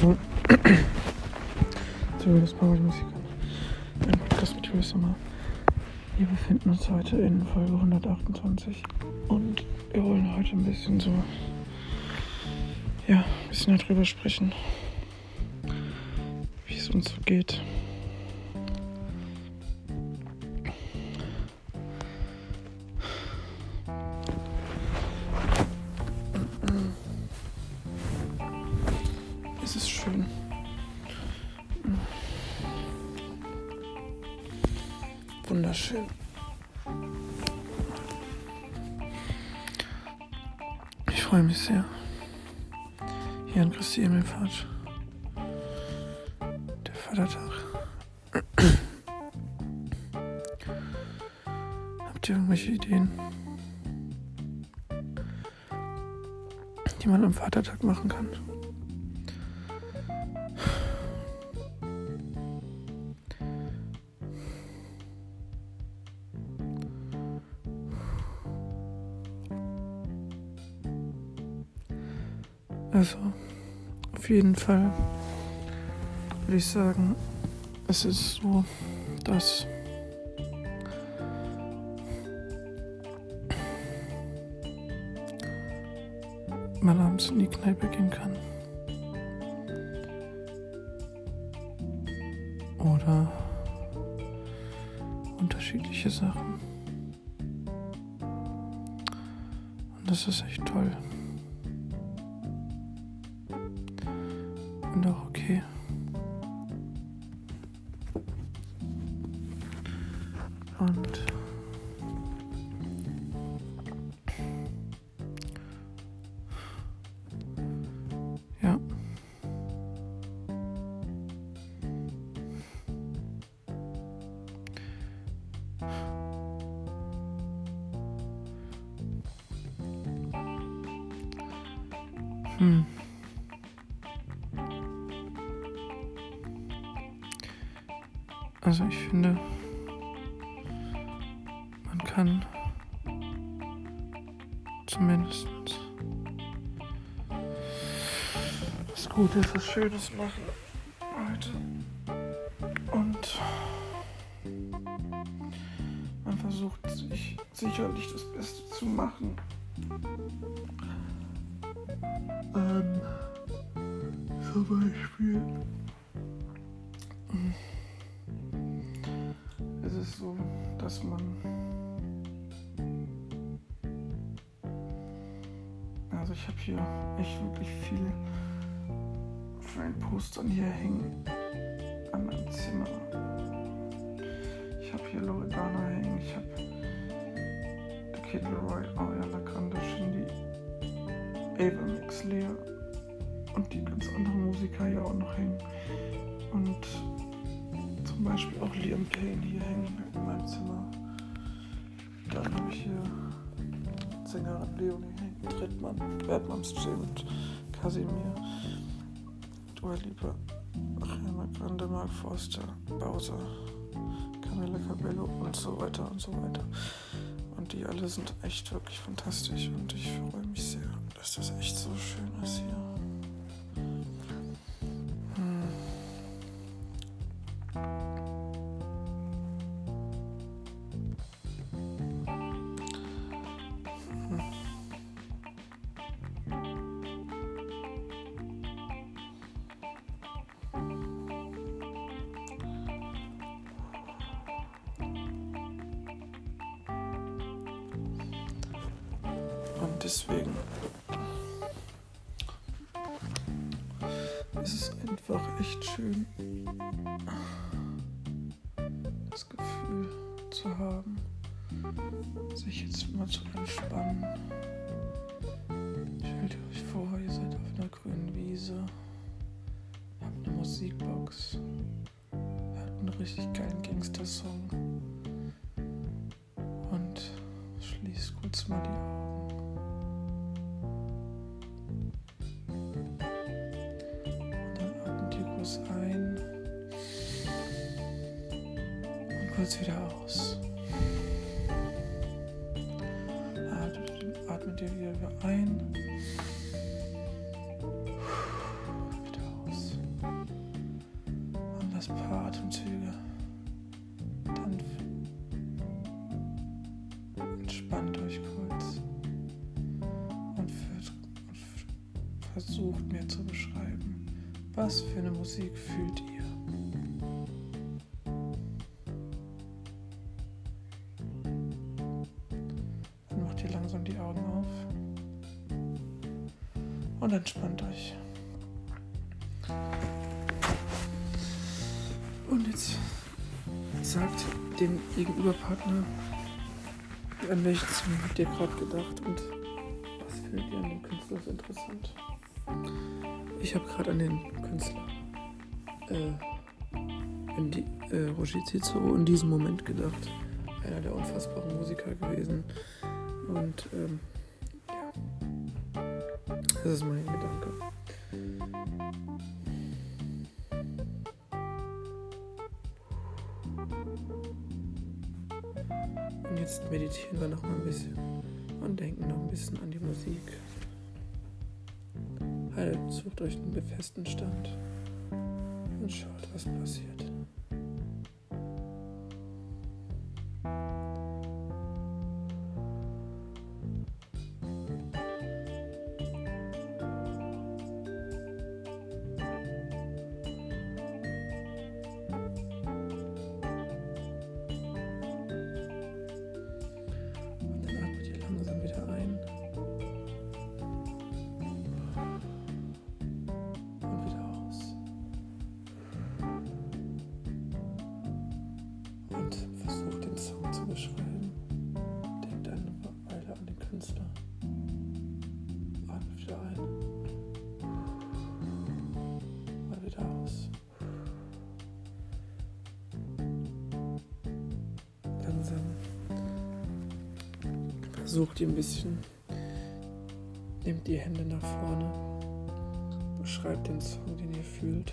So. so, das Musik. Ein Podcast mit Julius Sommer. Wir befinden uns heute in Folge 128 und wir wollen heute ein bisschen so, ja, ein bisschen darüber sprechen, wie es uns so geht. Die man am Vatertag machen kann? Also, auf jeden Fall würde ich sagen, es ist so, dass man abends in die Kneipe gehen kann. Oder unterschiedliche Sachen. Und das ist echt toll. Hm. Also ich finde, man kann zumindest was Gutes, was Schönes machen zum Beispiel. Es ist so, dass man. Also, ich habe hier echt wirklich viel von den Postern hier hängen an meinem Zimmer. Ich habe hier Loredana hängen, ich habe The Kid Leroy, Ariana Grande, Shindy, Ava Mix, Lea und die ganz anderen Musiker hier auch noch hängen. Und zum Beispiel auch Liam Payne hier hängen in meinem Zimmer. Dann habe ich hier Sängerin Leonie hängen, Trittmann, Bertmanns J und Casimir, Dua Lipa, Ariana Grande, Mark Forster, Bowser, Camilla Cabello und so weiter und so weiter. Und die alle sind echt wirklich fantastisch und ich freue mich sehr, dass das echt so schön ist hier. Deswegen ist es einfach echt schön, das Gefühl zu haben, sich jetzt mal zu entspannen. Stellt euch vor, ihr seid auf einer grünen Wiese, habt eine Musikbox, hört einen richtig geilen Gangster-Song und schließt kurz mal die kurz wieder aus. Atmet, atmet ihr wieder ein. Wieder aus. Und das paar Atemzüge. Dann entspannt euch kurz. Und, für, und versucht mir zu beschreiben, was für eine Musik fühlt ihr. Gegenüberpartner, an welchen Song habt ihr gerade gedacht und was findet ihr an dem Künstler so interessant? Ich habe gerade an den Künstler äh, in die, äh, Roger Cicero in diesem Moment gedacht. Einer der unfassbaren Musiker gewesen. Und ähm, ja, das ist mein Gedanke. Wir noch mal ein bisschen und denken noch ein bisschen an die Musik. Halt, sucht euch einen befestigten Stand und schaut, was passiert. Beschreibt den Song, den ihr fühlt.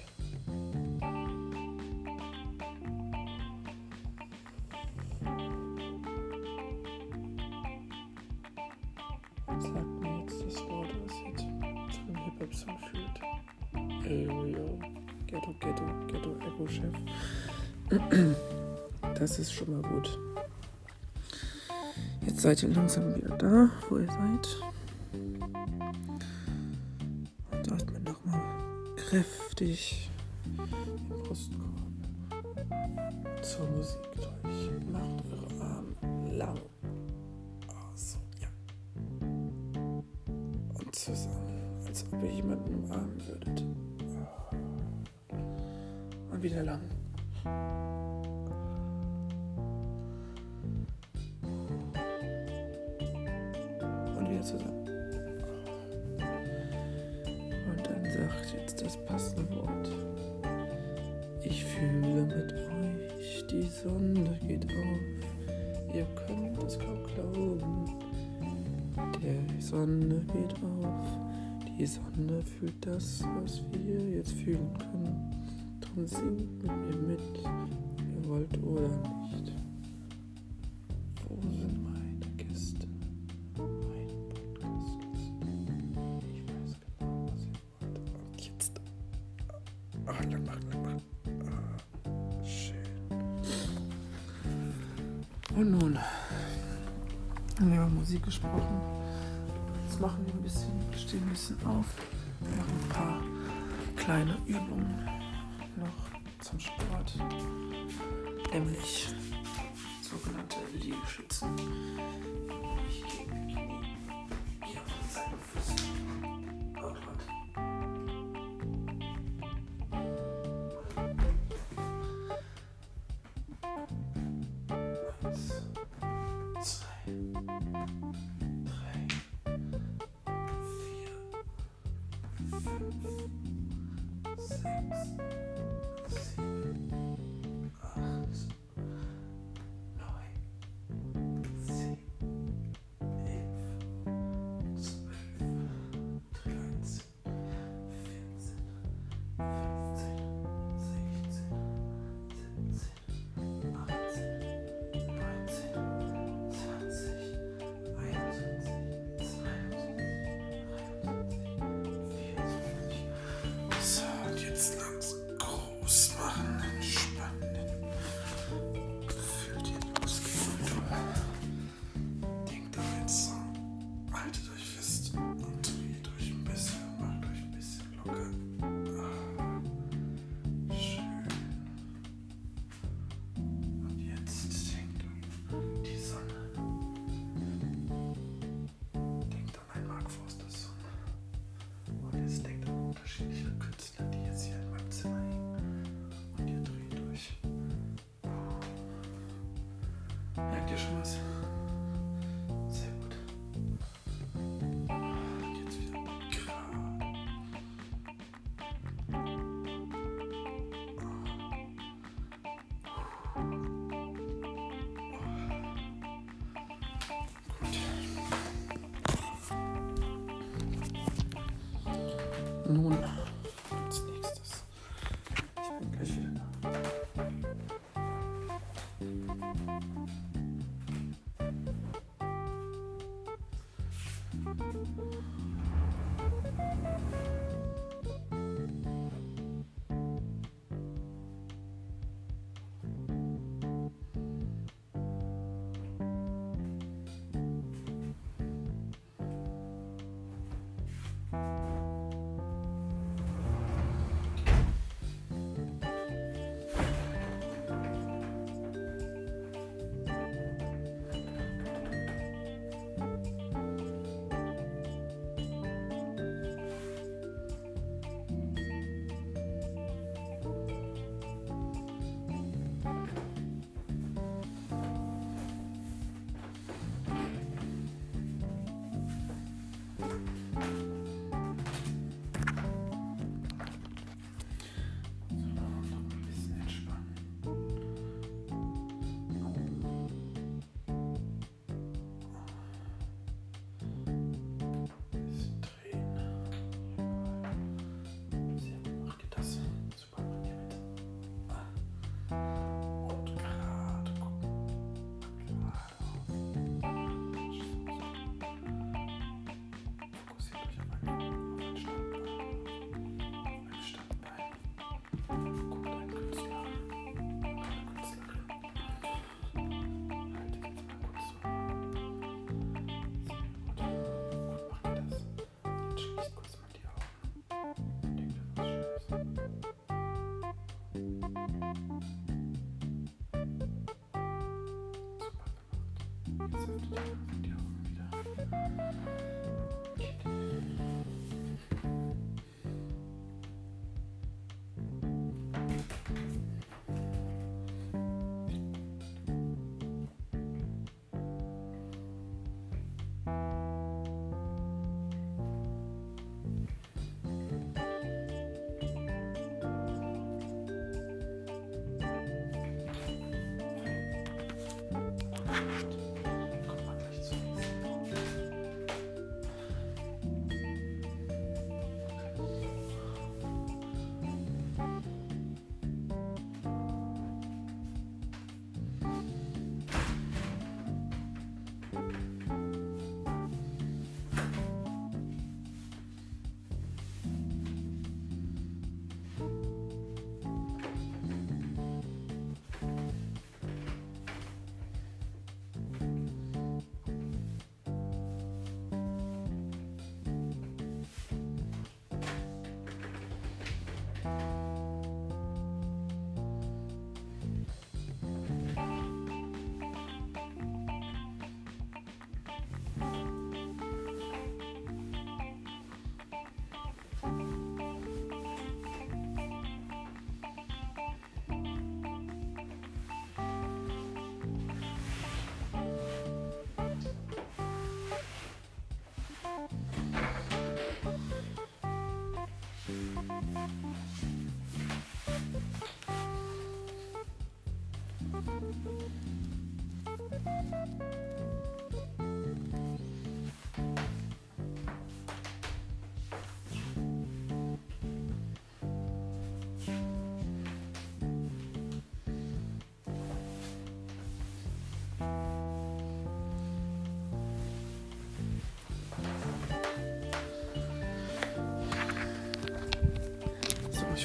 sagt mir jetzt das Wort, was ihr zu einem Hip-Hop-Song fühlt. Ey, yo, Ghetto, Ghetto, Ghetto, Echo-Chef. Das ist schon mal gut. Jetzt seid ihr langsam wieder da, wo ihr seid. Kräftig Sonne geht auf. Ihr könnt es kaum glauben. Die Sonne geht auf. Die Sonne fühlt das, was wir jetzt fühlen können. Drum singt mit mir mit, ihr wollt oder nicht. kleine Übung noch zum Sport, nämlich sogenannte Liegestützen. Ich gebe die hier auf seine Füße. Oh Gott. Eins, zwei. hier schon was. Sehr gut. Jetzt wieder Gut. Nun.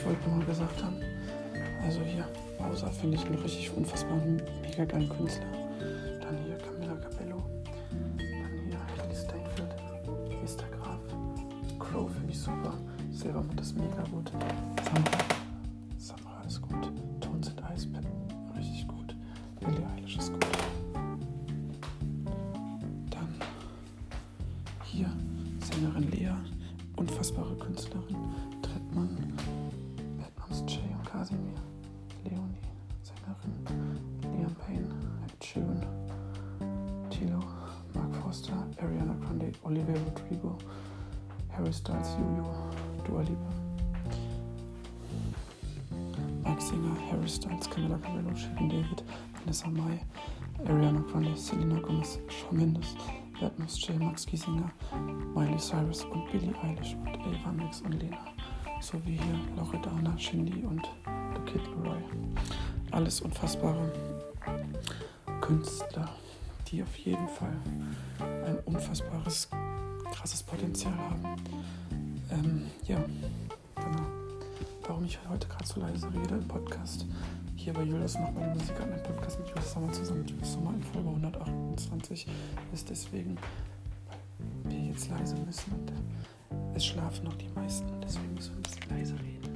wollte nur gesagt haben. Also hier, Bowser finde ich einen richtig unfassbaren, mega geilen Künstler. Liam Payne, Ed Sheeran, Tilo, Mark Foster, Ariana Grande, Olivia Rodrigo, Harry Styles, Yu-Yu, Dua Lipa, Mike Singer, Harry Styles, Camila Cabello, Shirin David, Vanessa Mai, Ariana Grande, Selena Gomez, Shawn Mendes, Batmus J, Max Giesinger, Miley Cyrus und Billie Eilish und Ava Max und Lena sowie hier Loredana, Shindy und The Kid Leroy. Alles unfassbare Künstler, die auf jeden Fall ein unfassbares, krasses Potenzial haben. Ähm, ja, genau. Warum ich heute gerade so leise rede im Podcast. Hier bei Julius macht meine Musik an einem Podcast mit Julius Sommer zusammen. Julius Sommer in Folge 128 ist deswegen, weil wir jetzt leise müssen und es schlafen noch die meisten. Deswegen müssen wir ein bisschen leiser reden.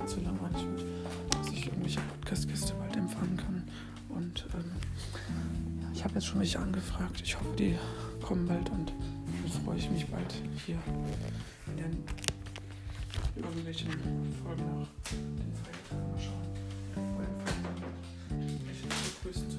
Allzu langweilig wird, dass ich irgendwelche Podcast-Gäste bald empfangen kann. Und ähm, ich habe jetzt schon welche angefragt. Ich hoffe, die kommen bald und dann freue ich mich bald hier in den irgendwelchen Folgen nach den Feiertagen mal schauen. Bei den Feiertagen welche begrüßen zu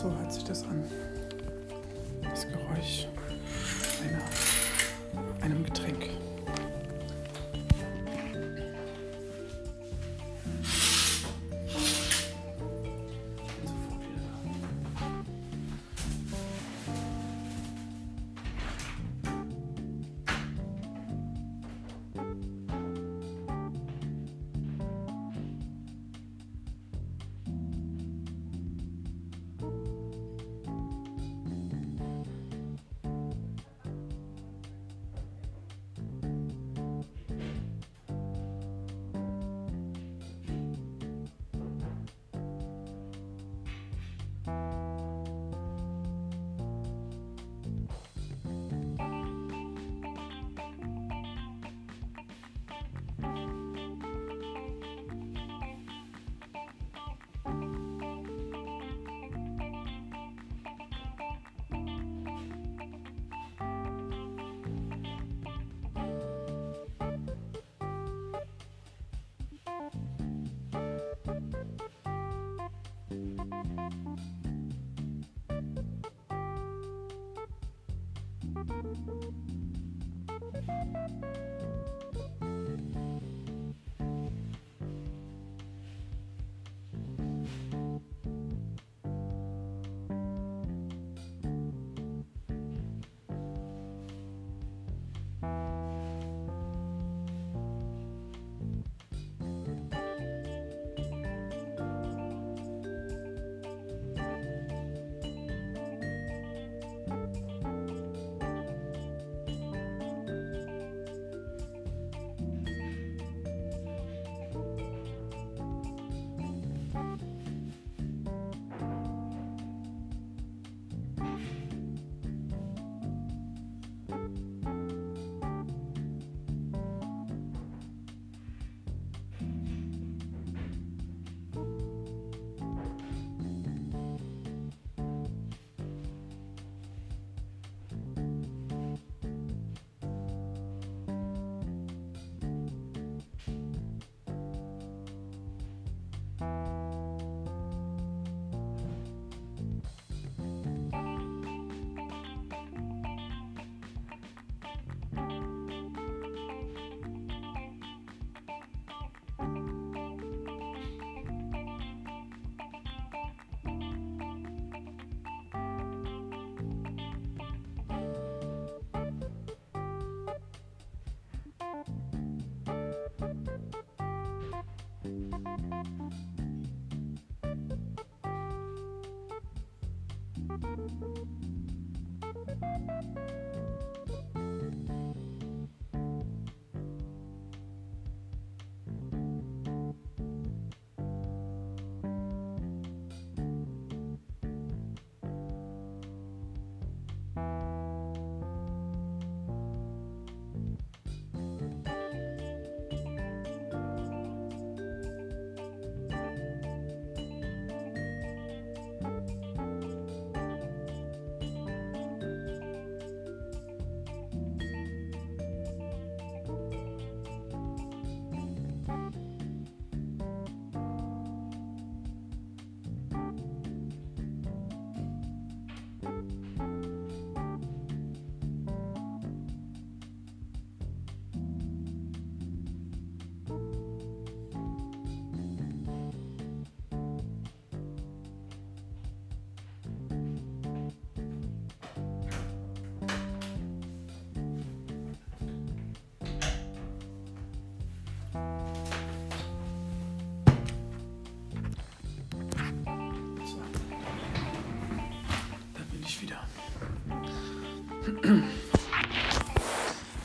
So hört sich das an.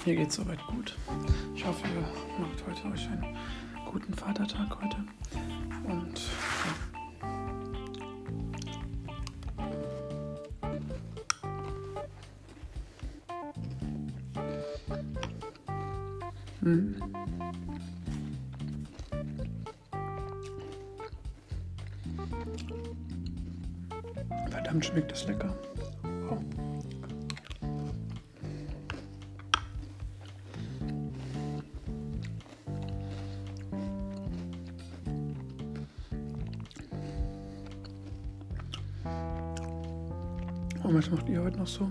Mir geht's soweit gut. Ich hoffe, ihr macht heute euch einen guten Vatertag heute. Und. Hm. Verdammt schmeckt das lecker. Noch so?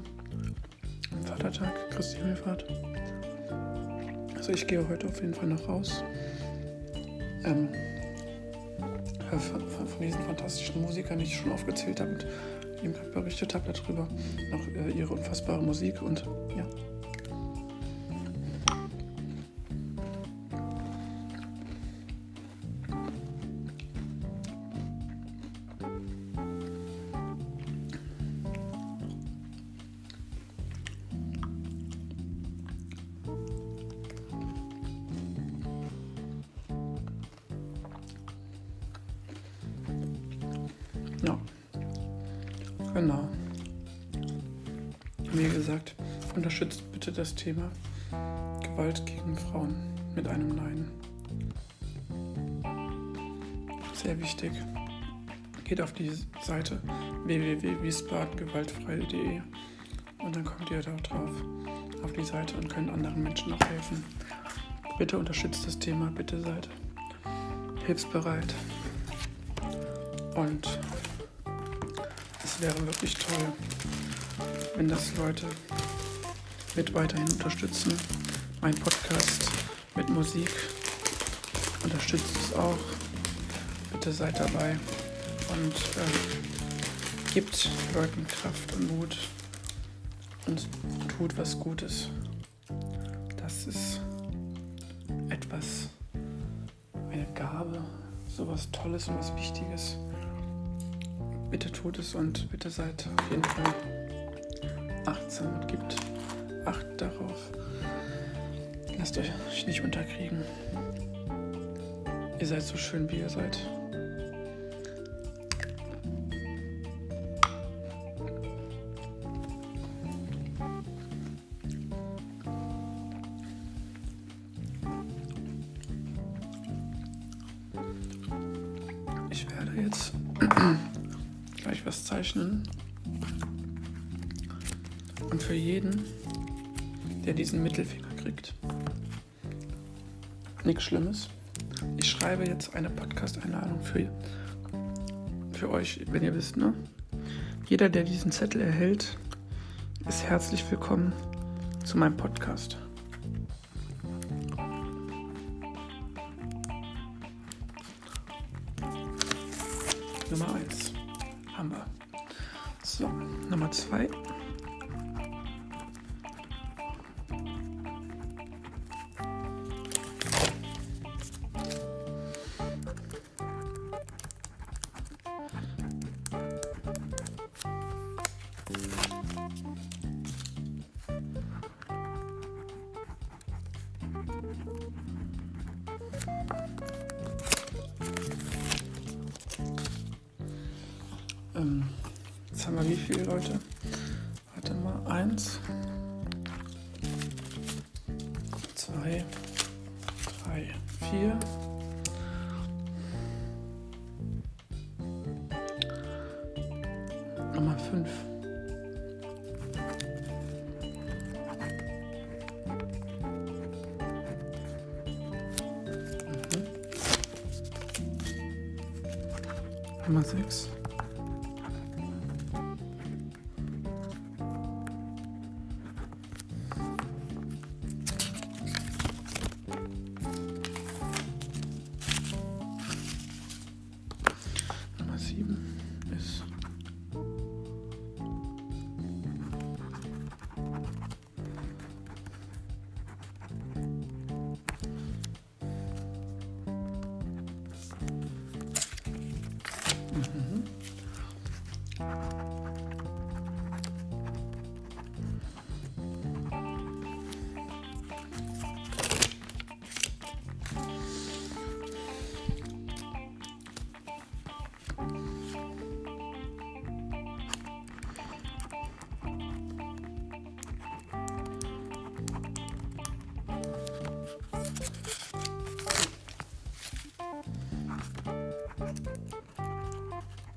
Vatertag, Christi Himmelfahrt. Also ich gehe heute auf jeden Fall noch raus. Ähm, von, von, diesen fantastischen Musikern, die ich schon aufgezählt habe und eben berichtet habe darüber, noch äh, ihre unfassbare Musik und Ja. Unterstützt bitte das Thema Gewalt gegen Frauen mit einem Nein. Sehr wichtig. Geht auf die Seite www.wiesbadengewaltfrei.de und dann kommt ihr da drauf auf die Seite und könnt anderen Menschen auch helfen. Bitte unterstützt das Thema, bitte seid hilfsbereit. Und wäre wirklich toll, wenn das Leute mit weiterhin unterstützen. Mein Podcast mit Musik unterstützt es auch. Bitte seid dabei und äh, gibt Leuten Kraft und Mut und tut was Gutes. Das ist etwas, eine Gabe, sowas Tolles und was Wichtiges bitte tut es und bitte seid auf jeden Fall achtsam und gebt Acht darauf. Lasst euch nicht unterkriegen. Ihr seid so schön, wie ihr seid. Schlimmes. Ich schreibe jetzt eine Podcast-Einladung für, für euch, wenn ihr wisst, ne? Jeder, der diesen Zettel erhält, ist herzlich willkommen zu meinem Podcast. Nummer 1 haben wir. So, Nummer 2. MI6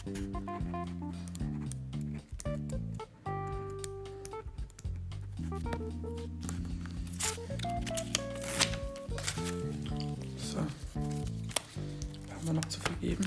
So. Haben wir noch zu vergeben.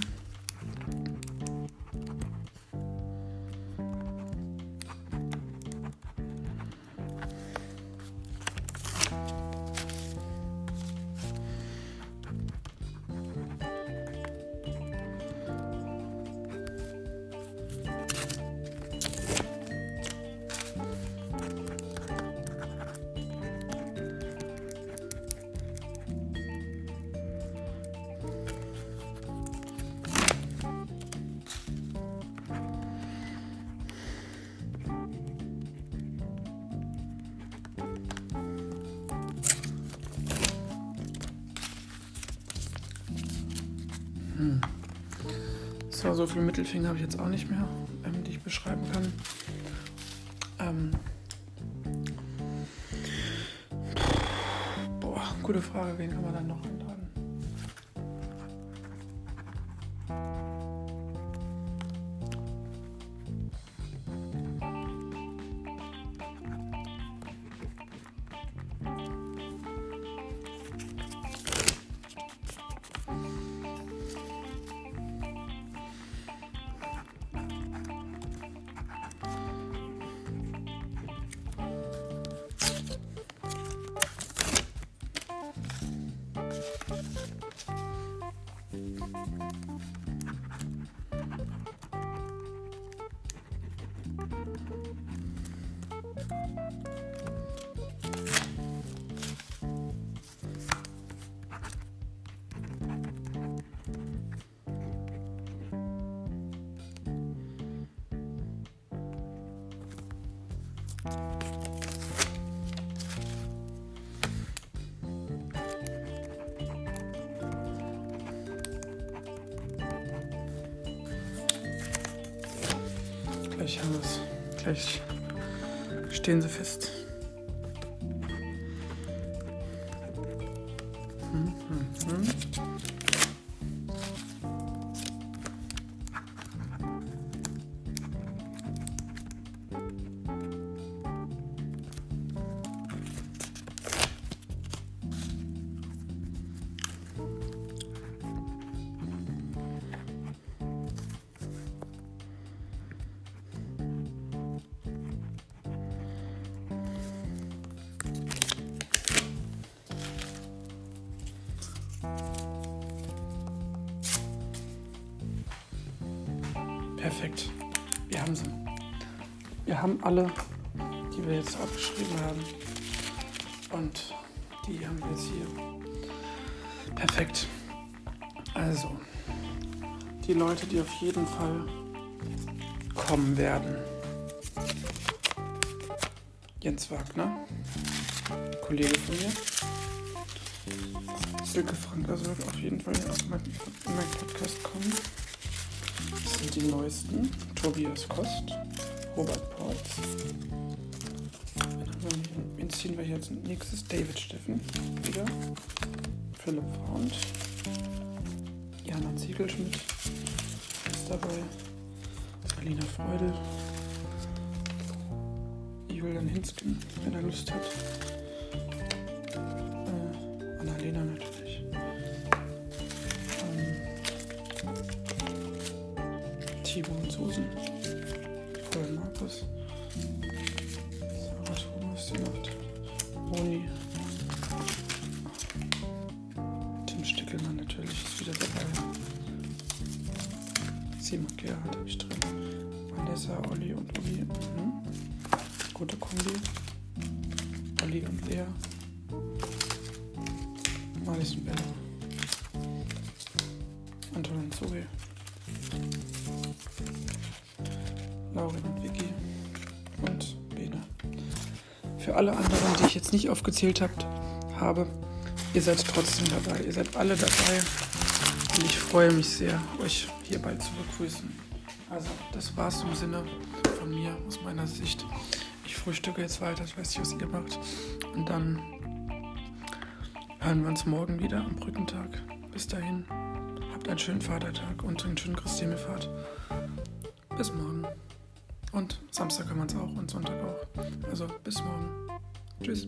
So, so viele Mittelfinger habe ich jetzt auch nicht mehr, ähm, die ich beschreiben kann. Ähm, boah, gute Frage, wen kann man dann noch Gleich haben wir es. Gleich stehen sie fest. Alle, die wir jetzt aufgeschrieben haben. Und die haben wir jetzt hier. Perfekt. Also, die Leute, die auf jeden Fall kommen werden. Jens Wagner, Kollege von mir. Silke Frank, also wird auf jeden Fall auf meinen mein Podcast kommen. Das sind die neuesten. Tobias Kost, Robert Porz. Wen ziehen wir jetzt nächstes? David Steffen wieder. Philipp Freund. Jana Ziegelschmidt ist dabei. Alina Freudel. Julian Hinsken, wenn er Lust hat. Natürlich ist wieder dabei. Simon Gerhard habe ich drin. Vanessa, Olli und Uli. Mhm. Gute Kombi. Olli und Lea. Marlies und Bella. Anton und Zoe. Laurin und Vicky und Bene. Für alle anderen, die ich jetzt nicht aufgezählt habt, habe, ihr seid trotzdem dabei. Ihr seid alle dabei. Und ich freue mich sehr, euch hierbei zu begrüßen. Also, das war's im Sinne von mir, aus meiner Sicht. Ich frühstücke jetzt weiter, ich weiß nicht, was ihr macht. Und dann hören wir uns morgen wieder am Brückentag. Bis dahin, habt einen schönen Vatertag und einen schönen Christinefahrt. Bis morgen. Und Samstag kann man es auch und Sonntag auch. Also bis morgen. Tschüss.